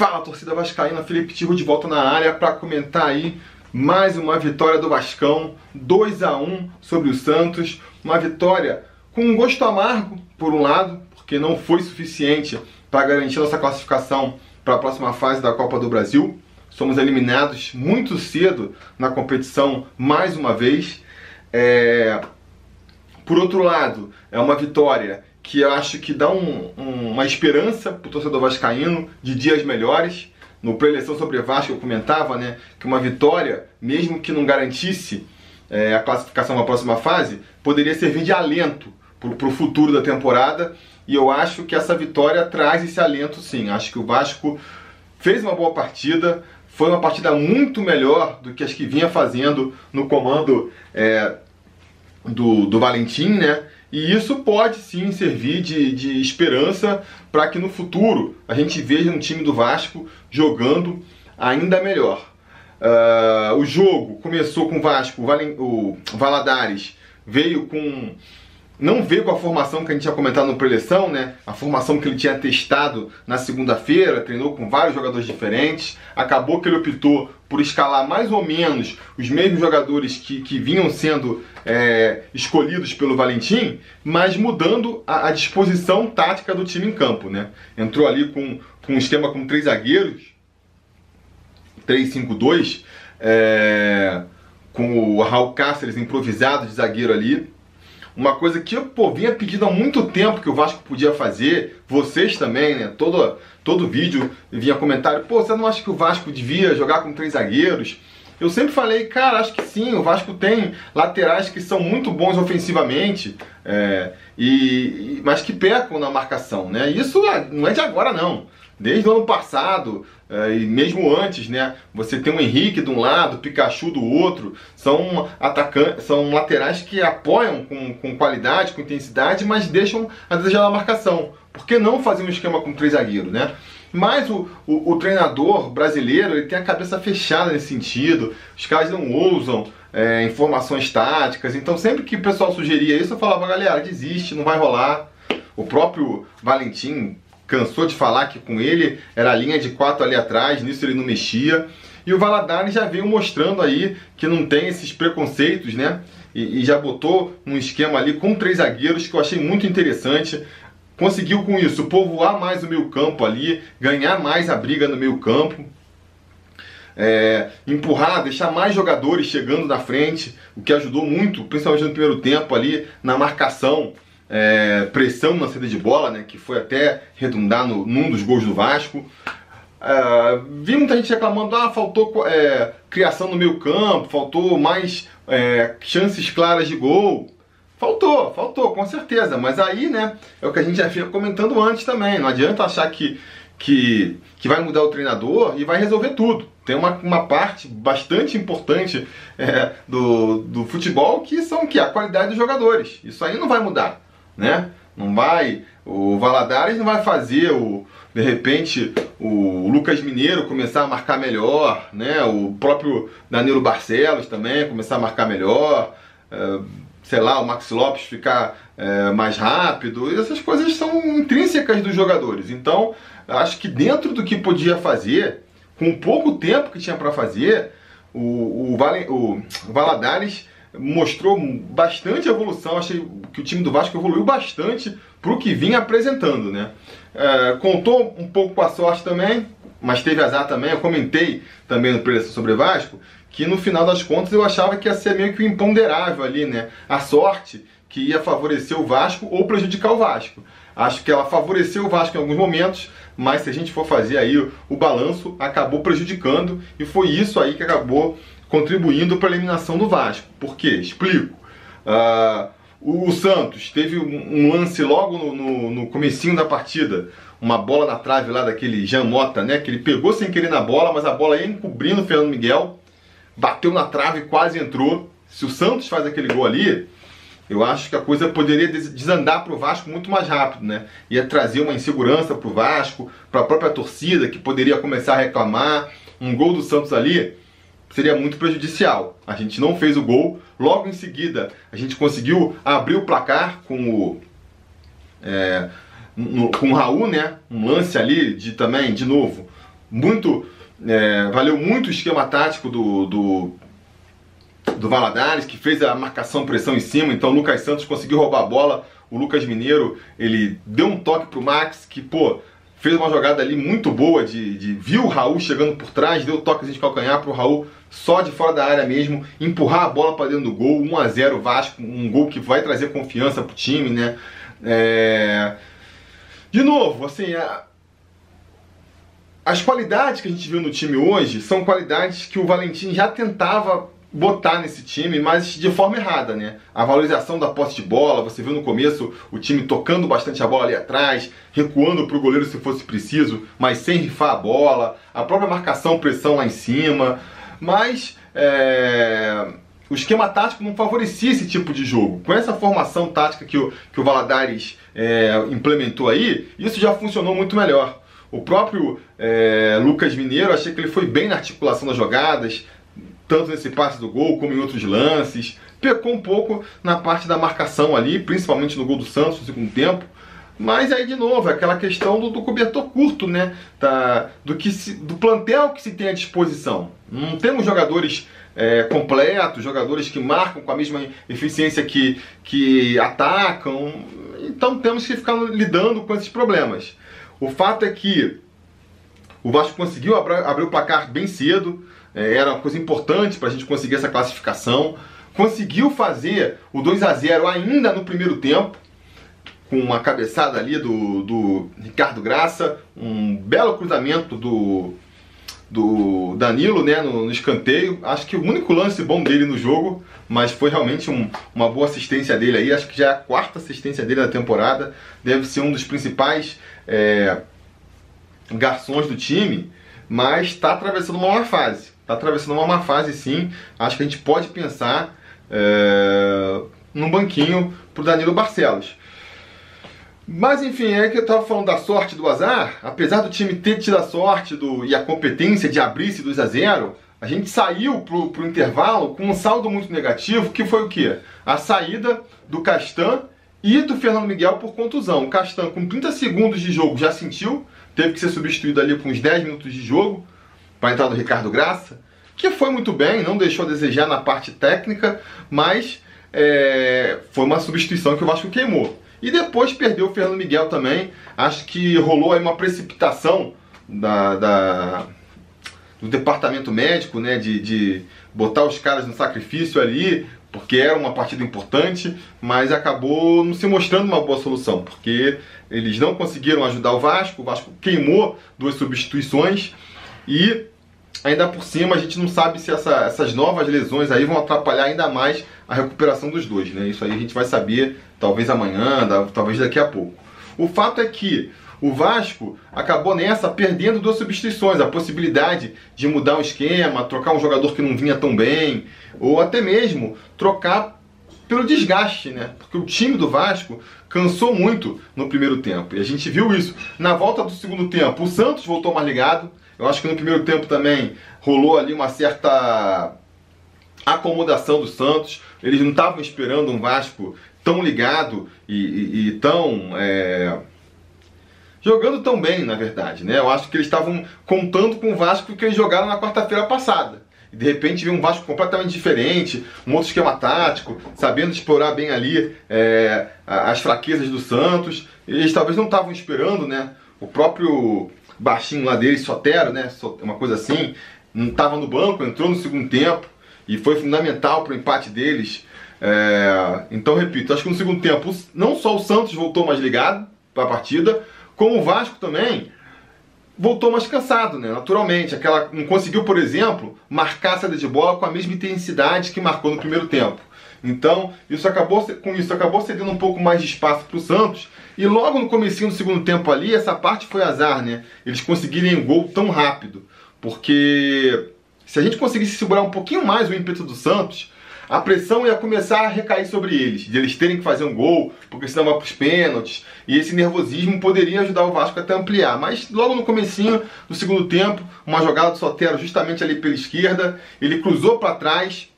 Fala torcida vascaína, Felipe Tiro de volta na área para comentar aí mais uma vitória do Vascão, 2 a 1 sobre o Santos, uma vitória com um gosto amargo por um lado, porque não foi suficiente para garantir nossa classificação para a próxima fase da Copa do Brasil. Somos eliminados muito cedo na competição mais uma vez. É... Por outro lado, é uma vitória que eu acho que dá um, um, uma esperança para o torcedor vascaíno de dias melhores. No pré-eleição sobre Vasco eu comentava né, que uma vitória, mesmo que não garantisse é, a classificação na próxima fase, poderia servir de alento para o futuro da temporada. E eu acho que essa vitória traz esse alento sim. Acho que o Vasco fez uma boa partida, foi uma partida muito melhor do que as que vinha fazendo no comando é, do, do Valentim, né? E isso pode sim servir de, de esperança para que no futuro a gente veja um time do Vasco jogando ainda melhor. Uh, o jogo começou com o Vasco, o Valadares veio com não veio com a formação que a gente tinha comentado no preleção, né? A formação que ele tinha testado na segunda-feira, treinou com vários jogadores diferentes. Acabou que ele optou por escalar mais ou menos os mesmos jogadores que, que vinham sendo é, escolhidos pelo Valentim, mas mudando a, a, disposição tática do time em campo, né? Entrou ali com, com um esquema com três zagueiros, 3-5-2, é, com o Raul Cáceres improvisado de zagueiro ali uma coisa que eu pô, vinha pedindo há muito tempo que o Vasco podia fazer, vocês também, né? Todo, todo vídeo vinha comentário, pô, você não acha que o Vasco devia jogar com três zagueiros? Eu sempre falei, cara, acho que sim, o Vasco tem laterais que são muito bons ofensivamente, é, e, mas que pecam na marcação, né? Isso é, não é de agora, não. Desde o ano passado, é, e mesmo antes, né? Você tem o Henrique de um lado, Pikachu do outro, são atacantes, são laterais que apoiam com, com qualidade, com intensidade, mas deixam a desejar na marcação. Por que não fazer um esquema com três zagueiros, né? Mas o, o, o, treinador brasileiro ele tem a cabeça fechada nesse sentido, os caras não ousam é, informações táticas, então sempre que o pessoal sugeria isso, eu falava, galera, desiste, não vai rolar. O próprio Valentim cansou de falar que com ele era a linha de quatro ali atrás, nisso ele não mexia. E o Valadares já veio mostrando aí que não tem esses preconceitos, né? E, e, já botou um esquema ali com três zagueiros que eu achei muito interessante. Conseguiu com isso povoar mais o meio campo ali, ganhar mais a briga no meio campo. É, empurrar, deixar mais jogadores chegando na frente, o que ajudou muito, principalmente no primeiro tempo ali, na marcação é, pressão na saída de bola, né, que foi até redundar no, num dos gols do Vasco. É, vi muita gente reclamando, ah, faltou é, criação no meio campo, faltou mais é, chances claras de gol. Faltou, faltou, com certeza. Mas aí, né, é o que a gente já fica comentando antes também. Não adianta achar que, que, que vai mudar o treinador e vai resolver tudo. Tem uma, uma parte bastante importante é, do, do futebol que são que a qualidade dos jogadores. Isso aí não vai mudar né? Não vai, o Valadares não vai fazer o de repente o Lucas Mineiro começar a marcar melhor, né? O próprio Danilo Barcelos também começar a marcar melhor, é, sei lá, o Max Lopes ficar é, mais rápido. Essas coisas são intrínsecas dos jogadores. Então, acho que dentro do que podia fazer, com pouco tempo que tinha para fazer, o, o, o Valadares mostrou bastante evolução. Achei que o time do Vasco evoluiu bastante para o que vinha apresentando, né? É, contou um pouco com a sorte também, mas teve azar também. Eu comentei também no Preleção sobre Vasco que no final das contas eu achava que ia ser meio que o imponderável ali, né? A sorte que ia favorecer o Vasco ou prejudicar o Vasco. Acho que ela favoreceu o Vasco em alguns momentos, mas se a gente for fazer aí o, o balanço, acabou prejudicando e foi isso aí que acabou contribuindo para a eliminação do Vasco. Por quê? Explico. Uh, o, Santos teve um, lance logo no, no, no comecinho da partida, uma bola na trave lá daquele Jean Mota, né? Que ele pegou sem querer na bola, mas a bola ia encobrindo o Fernando Miguel, bateu na trave e quase entrou. Se o Santos faz aquele gol ali, eu acho que a coisa poderia desandar para o Vasco muito mais rápido, né? Ia trazer uma insegurança para o Vasco, para a própria torcida, que poderia começar a reclamar. Um gol do Santos ali seria muito prejudicial. A gente não fez o gol, logo em seguida a gente conseguiu abrir o placar com o é, no, com o Raul, né? Um lance ali de também, de novo, muito, é, valeu muito o esquema tático do, do, do Valadares, que fez a marcação pressão em cima, então o Lucas Santos conseguiu roubar a bola, o Lucas Mineiro, ele deu um toque pro Max, que, pô, fez uma jogada ali muito boa, de, de viu o Raul chegando por trás, deu toque de calcanhar pro Raul, só de fora da área mesmo, empurrar a bola para dentro do gol, 1 a 0 Vasco, um gol que vai trazer confiança pro time, né? É... De novo, assim, a... as qualidades que a gente viu no time hoje são qualidades que o Valentim já tentava botar nesse time, mas de forma errada, né? A valorização da posse de bola, você viu no começo o time tocando bastante a bola ali atrás, recuando para o goleiro se fosse preciso, mas sem rifar a bola, a própria marcação, pressão lá em cima, mas é... o esquema tático não favorecia esse tipo de jogo. Com essa formação tática que o, que o Valadares é, implementou aí, isso já funcionou muito melhor. O próprio é, Lucas Mineiro, achei que ele foi bem na articulação das jogadas, tanto nesse passe do gol como em outros lances. Pecou um pouco na parte da marcação ali, principalmente no gol do Santos no segundo tempo. Mas aí, de novo, aquela questão do, do cobertor curto, né? Da, do, que se, do plantel que se tem à disposição. Não temos jogadores é, completos, jogadores que marcam com a mesma eficiência que, que atacam. Então temos que ficar lidando com esses problemas. O fato é que o Vasco conseguiu abrir, abrir o placar bem cedo, é, era uma coisa importante para a gente conseguir essa classificação. Conseguiu fazer o 2 a 0 ainda no primeiro tempo, com uma cabeçada ali do, do Ricardo Graça, um belo cruzamento do, do Danilo né, no, no, escanteio. Acho que o único lance bom dele no jogo, mas foi realmente um, uma boa assistência dele aí. Acho que já é a quarta assistência dele da temporada. Deve ser um dos principais é, garçons do time, mas está atravessando uma má fase está atravessando uma má fase sim. Acho que a gente pode pensar é, num banquinho para o Danilo Barcelos. Mas enfim, é que eu estava falando da sorte do azar. Apesar do time ter tido a sorte do, e a competência de abrir-se 2 a 0 a gente saiu para o intervalo com um saldo muito negativo, que foi o quê? A saída do Castan e do Fernando Miguel por contusão. O Castan, com 30 segundos de jogo, já sentiu, teve que ser substituído ali com uns 10 minutos de jogo para entrar do Ricardo Graça, que foi muito bem, não deixou a desejar na parte técnica, mas é, foi uma substituição que o Vasco queimou. E depois perdeu o Fernando Miguel também. Acho que rolou aí uma precipitação da, da do departamento médico, né, de, de botar os caras no sacrifício ali, porque era uma partida importante, mas acabou não se mostrando uma boa solução, porque eles não conseguiram ajudar o Vasco, o Vasco queimou duas substituições e ainda por cima a gente não sabe se essa, essas novas lesões aí vão atrapalhar ainda mais a recuperação dos dois, né? Isso aí a gente vai saber talvez amanhã, talvez daqui a pouco. O fato é que o Vasco acabou nessa perdendo duas substituições, a possibilidade de mudar um esquema, trocar um jogador que não vinha tão bem, ou até mesmo trocar pelo desgaste, né? Porque o time do Vasco cansou muito no primeiro tempo. E a gente viu isso. Na volta do segundo tempo, o Santos voltou mais ligado, eu acho que no primeiro tempo também rolou ali uma certa acomodação do Santos. Eles não estavam esperando um Vasco tão ligado e, e, e tão. É... jogando tão bem, na verdade. Né? Eu acho que eles estavam contando com o Vasco que eles jogaram na quarta-feira passada. E de repente veio um Vasco completamente diferente, um outro esquema tático, sabendo explorar bem ali é, as fraquezas do Santos. Eles talvez não estavam esperando, né? O próprio baixinho lá dele, Sotero, né? Uma coisa assim. Não estava no banco, entrou no segundo tempo e foi fundamental para o empate deles. É... Então, repito, acho que no segundo tempo não só o Santos voltou mais ligado para a partida, como o Vasco também voltou mais cansado, né? Naturalmente, aquela não conseguiu, por exemplo, marcar a saída de bola com a mesma intensidade que marcou no primeiro tempo. Então, isso acabou com isso acabou cedendo um pouco mais de espaço para o Santos. E logo no começo do segundo tempo ali, essa parte foi azar, né? Eles conseguirem um gol tão rápido. Porque se a gente conseguisse segurar um pouquinho mais o ímpeto do Santos, a pressão ia começar a recair sobre eles, de eles terem que fazer um gol, porque senão vai para os pênaltis, e esse nervosismo poderia ajudar o Vasco até ampliar. Mas logo no comecinho do segundo tempo, uma jogada do Sotero justamente ali pela esquerda, ele cruzou para trás,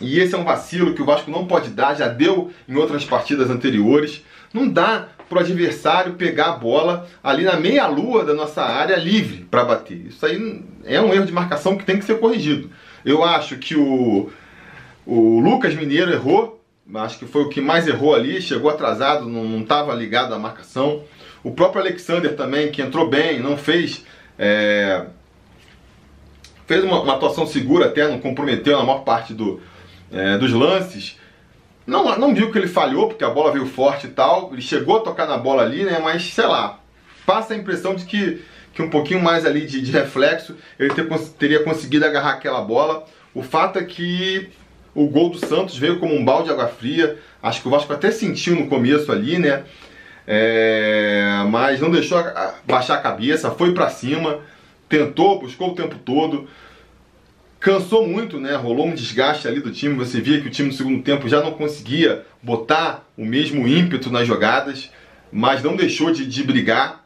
e esse é um vacilo que o Vasco não pode dar, já deu em outras partidas anteriores. Não dá para o adversário pegar a bola ali na meia-lua da nossa área livre para bater. Isso aí é um erro de marcação que tem que ser corrigido. Eu acho que o, o Lucas Mineiro errou, acho que foi o que mais errou ali, chegou atrasado, não estava ligado à marcação. O próprio Alexander também, que entrou bem, não fez. É, fez uma, uma, atuação segura até, não comprometeu na maior parte do, é, dos lances. Não, não viu que ele falhou, porque a bola veio forte e tal. Ele chegou a tocar na bola ali, né? Mas sei lá, passa a impressão de que, que um pouquinho mais ali de, de reflexo ele ter, teria conseguido agarrar aquela bola. O fato é que o gol do Santos veio como um balde de água fria. Acho que o Vasco até sentiu no começo ali, né? É, mas não deixou baixar a cabeça, foi para cima, tentou, buscou o tempo todo. Cansou muito, né? Rolou um desgaste ali do time. Você via que o time no segundo tempo já não conseguia botar o mesmo ímpeto nas jogadas, mas não deixou de, de brigar.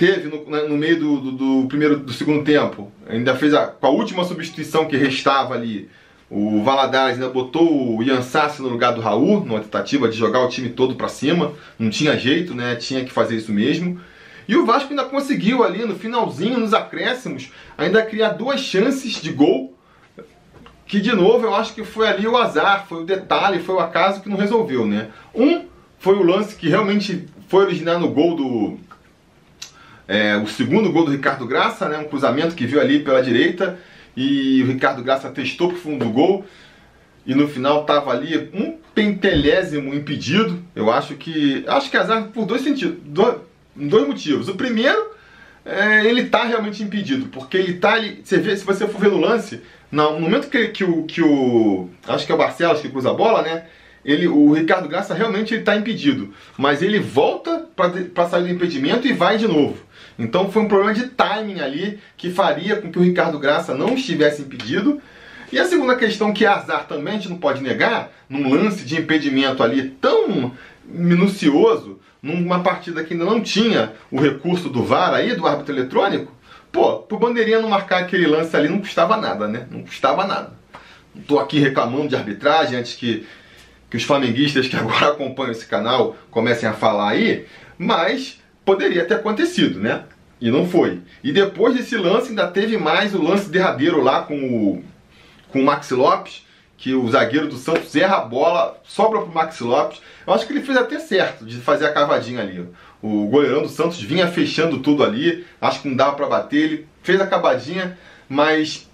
Teve no, né, no meio do, do, do, primeiro do segundo tempo, ainda fez a, com a última substituição que restava ali. O Valadares ainda botou o Ian Sassi no lugar do Raul, numa tentativa de jogar o time todo para cima. Não tinha jeito, né? Tinha que fazer isso mesmo. E o Vasco ainda conseguiu ali no finalzinho, nos acréscimos, ainda criar duas chances de gol. Que de novo eu acho que foi ali o azar, foi o detalhe, foi o acaso que não resolveu, né? Um foi o lance que realmente foi originar no gol do. É, o segundo gol do Ricardo Graça, né? Um cruzamento que viu ali pela direita e o Ricardo Graça testou pro fundo do gol e no final tava ali um pentelésimo impedido. Eu acho que. Acho que azar por dois sentidos. Dois, dois motivos. O primeiro, é, ele está realmente impedido, porque ele está ali. Você vê, se você for ver no lance, no momento que, que, o, que o. Acho que é o Barcelos que cruza a bola, né? Ele, o Ricardo Graça realmente está impedido, mas ele volta para sair do impedimento e vai de novo. Então foi um problema de timing ali que faria com que o Ricardo Graça não estivesse impedido. E a segunda questão, que é azar também, a gente não pode negar, num lance de impedimento ali tão minucioso, numa partida que ainda não tinha o recurso do VAR aí, do árbitro eletrônico, pô, pro Bandeirinha não marcar aquele lance ali não custava nada, né? Não custava nada. Não tô aqui reclamando de arbitragem antes que, que os flamenguistas que agora acompanham esse canal comecem a falar aí, mas poderia ter acontecido, né? E não foi. E depois desse lance ainda teve mais o lance derradeiro lá com o, com o Maxi Lopes, que o zagueiro do Santos erra a bola, sobra pro Maxi Lopes. Eu acho que ele fez até certo de fazer a cavadinha ali. O goleirão do Santos vinha fechando tudo ali, acho que não dava para bater, ele fez a cavadinha, mas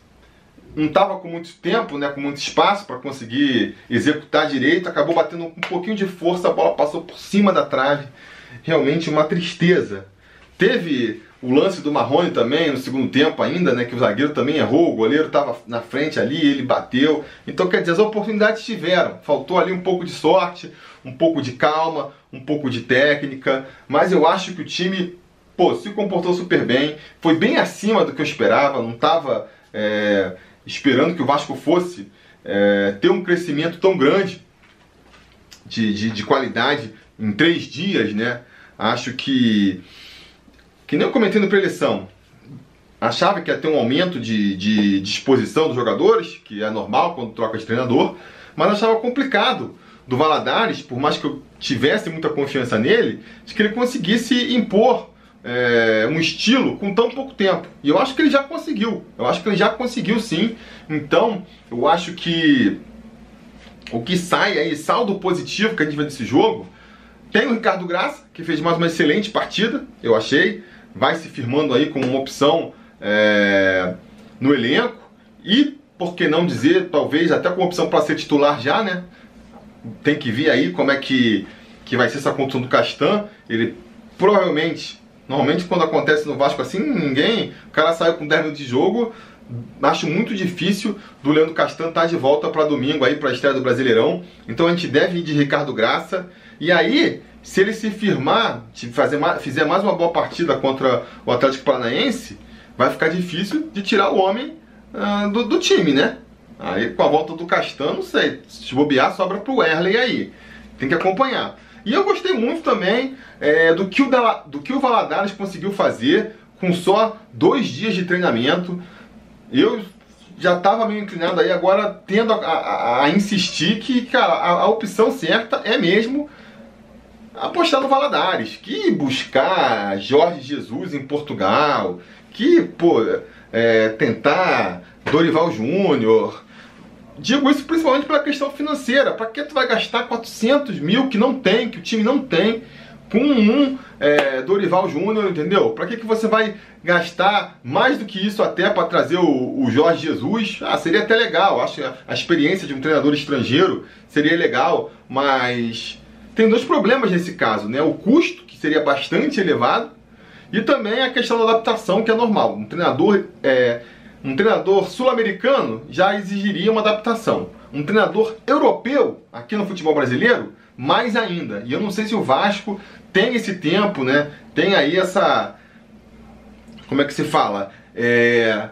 não estava com muito tempo, né, com muito espaço para conseguir executar direito, acabou batendo um pouquinho de força, a bola passou por cima da trave. Realmente uma tristeza. Teve o lance do Marrone também, no segundo tempo ainda, né? Que o zagueiro também errou, o goleiro estava na frente ali, ele bateu. Então, quer dizer, as oportunidades tiveram. Faltou ali um pouco de sorte, um pouco de calma, um pouco de técnica. Mas eu acho que o time, pô, se comportou super bem. Foi bem acima do que eu esperava. Não estava é, esperando que o Vasco fosse é, ter um crescimento tão grande de, de, de qualidade em três dias, né? Acho que que nem eu comentei no preleção, achava que ia ter um aumento de, de disposição dos jogadores, que é normal quando troca de treinador, mas achava complicado do Valadares, por mais que eu tivesse muita confiança nele, de que ele conseguisse impor é, um estilo com tão pouco tempo. E eu acho que ele já conseguiu. Eu acho que ele já conseguiu sim. Então, eu acho que o que sai aí, saldo positivo que a gente vê desse jogo, tem o Ricardo Graça, que fez mais uma excelente partida, eu achei vai se firmando aí como uma opção é, no elenco e, por que não dizer, talvez até com opção para ser titular já, né? Tem que ver aí como é que, que vai ser essa condição do Castan. Ele provavelmente, normalmente quando acontece no Vasco assim, ninguém, o cara saiu com 10 minutos de jogo, acho muito difícil do Leandro Castan estar tá de volta para domingo aí para a estreia do Brasileirão. Então a gente deve ir de Ricardo Graça. E aí, se ele se firmar, fazer fizer mais uma boa partida contra o Atlético Paranaense, vai ficar difícil de tirar o homem uh, do, do, time, né? Aí com a volta do Castan, não sei, se bobear, sobra pro Erley aí. Tem que acompanhar. E eu gostei muito também é, do, que o do que o Valadares conseguiu fazer com só dois dias de treinamento. Eu já estava meio inclinado aí, agora tendo a, a, a insistir que, cara, a, a opção certa é mesmo apostar no Valadares, que buscar Jorge Jesus em Portugal, que pô, é, tentar Dorival Júnior. Digo isso principalmente pela questão financeira. Para que tu vai gastar 400 mil que não tem, que o time não tem, com um é, Dorival Júnior, entendeu? Para que, que você vai gastar mais do que isso até para trazer o, o, Jorge Jesus? Ah, seria até legal. Acho que a experiência de um treinador estrangeiro seria legal, mas tem dois problemas nesse caso, né? O custo, que seria bastante elevado, e também a questão da adaptação, que é normal. Um treinador, é, um treinador sul-americano já exigiria uma adaptação. Um treinador europeu, aqui no futebol brasileiro, mais ainda. E eu não sei se o Vasco tem esse tempo, né? Tem aí essa. Como é que se fala? É,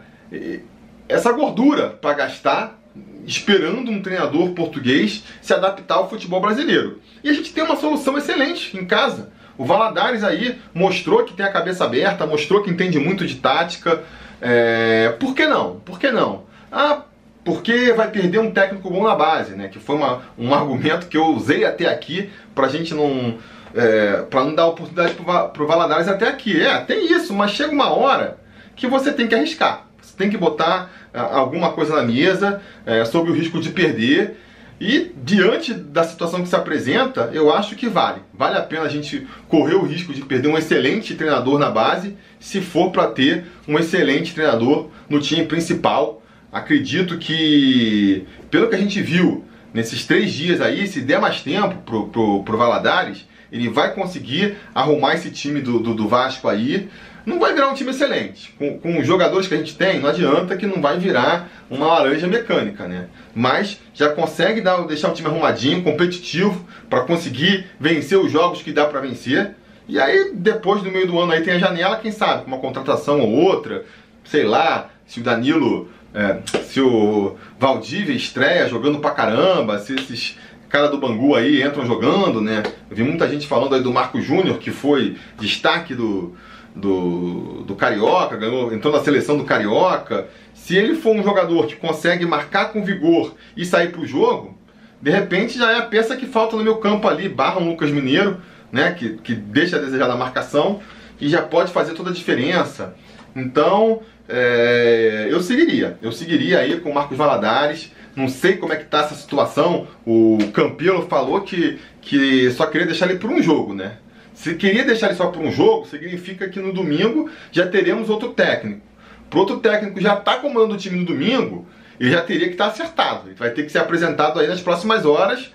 essa gordura para gastar esperando um treinador português se adaptar ao futebol brasileiro. E a gente tem uma solução excelente em casa. O Valadares aí mostrou que tem a cabeça aberta, mostrou que entende muito de tática. É... Por que não? Por que não? Ah, porque vai perder um técnico bom na base, né? Que foi uma, um argumento que eu usei até aqui pra gente não. É, para não dar oportunidade pro, pro Valadares até aqui. É, tem isso, mas chega uma hora que você tem que arriscar. Você tem que botar alguma coisa na mesa é, sob o risco de perder. E diante da situação que se apresenta, eu acho que vale. Vale a pena a gente correr o risco de perder um excelente treinador na base, se for para ter um excelente treinador no time principal. Acredito que, pelo que a gente viu nesses três dias aí, se der mais tempo pro, pro, pro Valadares, ele vai conseguir arrumar esse time do, do, do Vasco aí não vai virar um time excelente. Com, com, os jogadores que a gente tem, não adianta que não vai virar uma laranja mecânica, né? Mas já consegue dar, deixar o time arrumadinho, competitivo, para conseguir vencer os jogos que dá para vencer. E aí, depois do meio do ano aí tem a janela, quem sabe, uma contratação ou outra, sei lá, se o Danilo, é, se o Valdívia estreia jogando pra caramba, se esses cara do Bangu aí entram jogando, né? Eu vi muita gente falando aí do Marco Júnior, que foi destaque do, do, do Carioca, ganhou, entrou na seleção do Carioca. Se ele for um jogador que consegue marcar com vigor e sair para o jogo, de repente já é a peça que falta no meu campo ali, barra um Lucas Mineiro, né, que, que deixa a desejar na marcação e já pode fazer toda a diferença. Então, é, eu seguiria. Eu seguiria aí com o Marcos Valadares. Não sei como é que tá essa situação. O Campelo falou que, que só queria deixar ele por um jogo, né? Se queria deixar ele só para um jogo, significa que no domingo já teremos outro técnico. Para outro técnico já está comandando o time no domingo, ele já teria que estar tá acertado. Ele vai ter que ser apresentado aí nas próximas horas,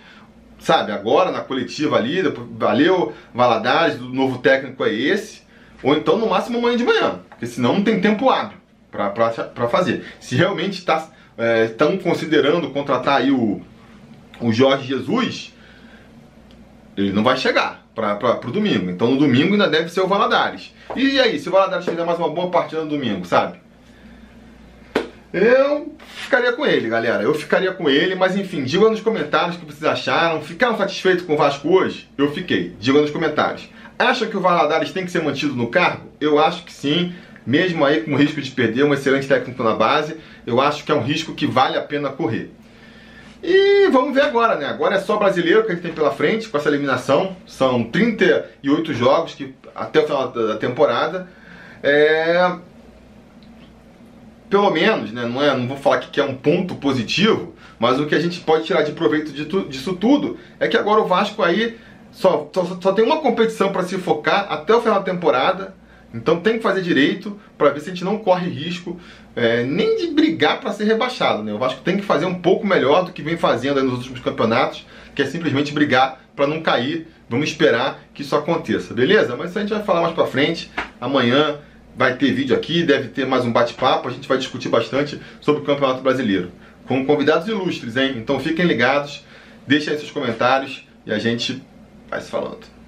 sabe? Agora, na coletiva ali, valeu, Valadares, o novo técnico é esse. Ou então, no máximo, amanhã de manhã. Porque senão não tem tempo hábil para fazer. Se realmente estão tá, é, considerando contratar aí o, o Jorge Jesus, ele não vai chegar para o domingo. Então no domingo ainda deve ser o Valadares. E aí, se o Valadares fizer mais uma boa partida no domingo, sabe? Eu ficaria com ele, galera. Eu ficaria com ele, mas enfim, diga nos comentários o que vocês acharam. Ficaram satisfeitos com o Vasco hoje? Eu fiquei. Diga nos comentários. Acha que o Valadares tem que ser mantido no cargo? Eu acho que sim. Mesmo aí com o risco de perder um excelente técnico na base, eu acho que é um risco que vale a pena correr. E vamos ver agora, né? Agora é só brasileiro que a gente tem pela frente com essa eliminação. São 38 jogos que, até o final da temporada. É... Pelo menos, né? Não, é, não vou falar que é um ponto positivo, mas o que a gente pode tirar de proveito de tu, disso tudo é que agora o Vasco aí só, só, só tem uma competição para se focar até o final da temporada então tem que fazer direito para ver se a gente não corre risco é, nem de brigar para ser rebaixado. Né? O Vasco tem que fazer um pouco melhor do que vem fazendo nos últimos campeonatos, que é simplesmente brigar para não cair. Vamos esperar que isso aconteça, beleza? Mas isso a gente vai falar mais para frente. Amanhã vai ter vídeo aqui, deve ter mais um bate-papo. A gente vai discutir bastante sobre o Campeonato Brasileiro com convidados ilustres, hein? Então fiquem ligados, deixem aí seus comentários e a gente vai se falando.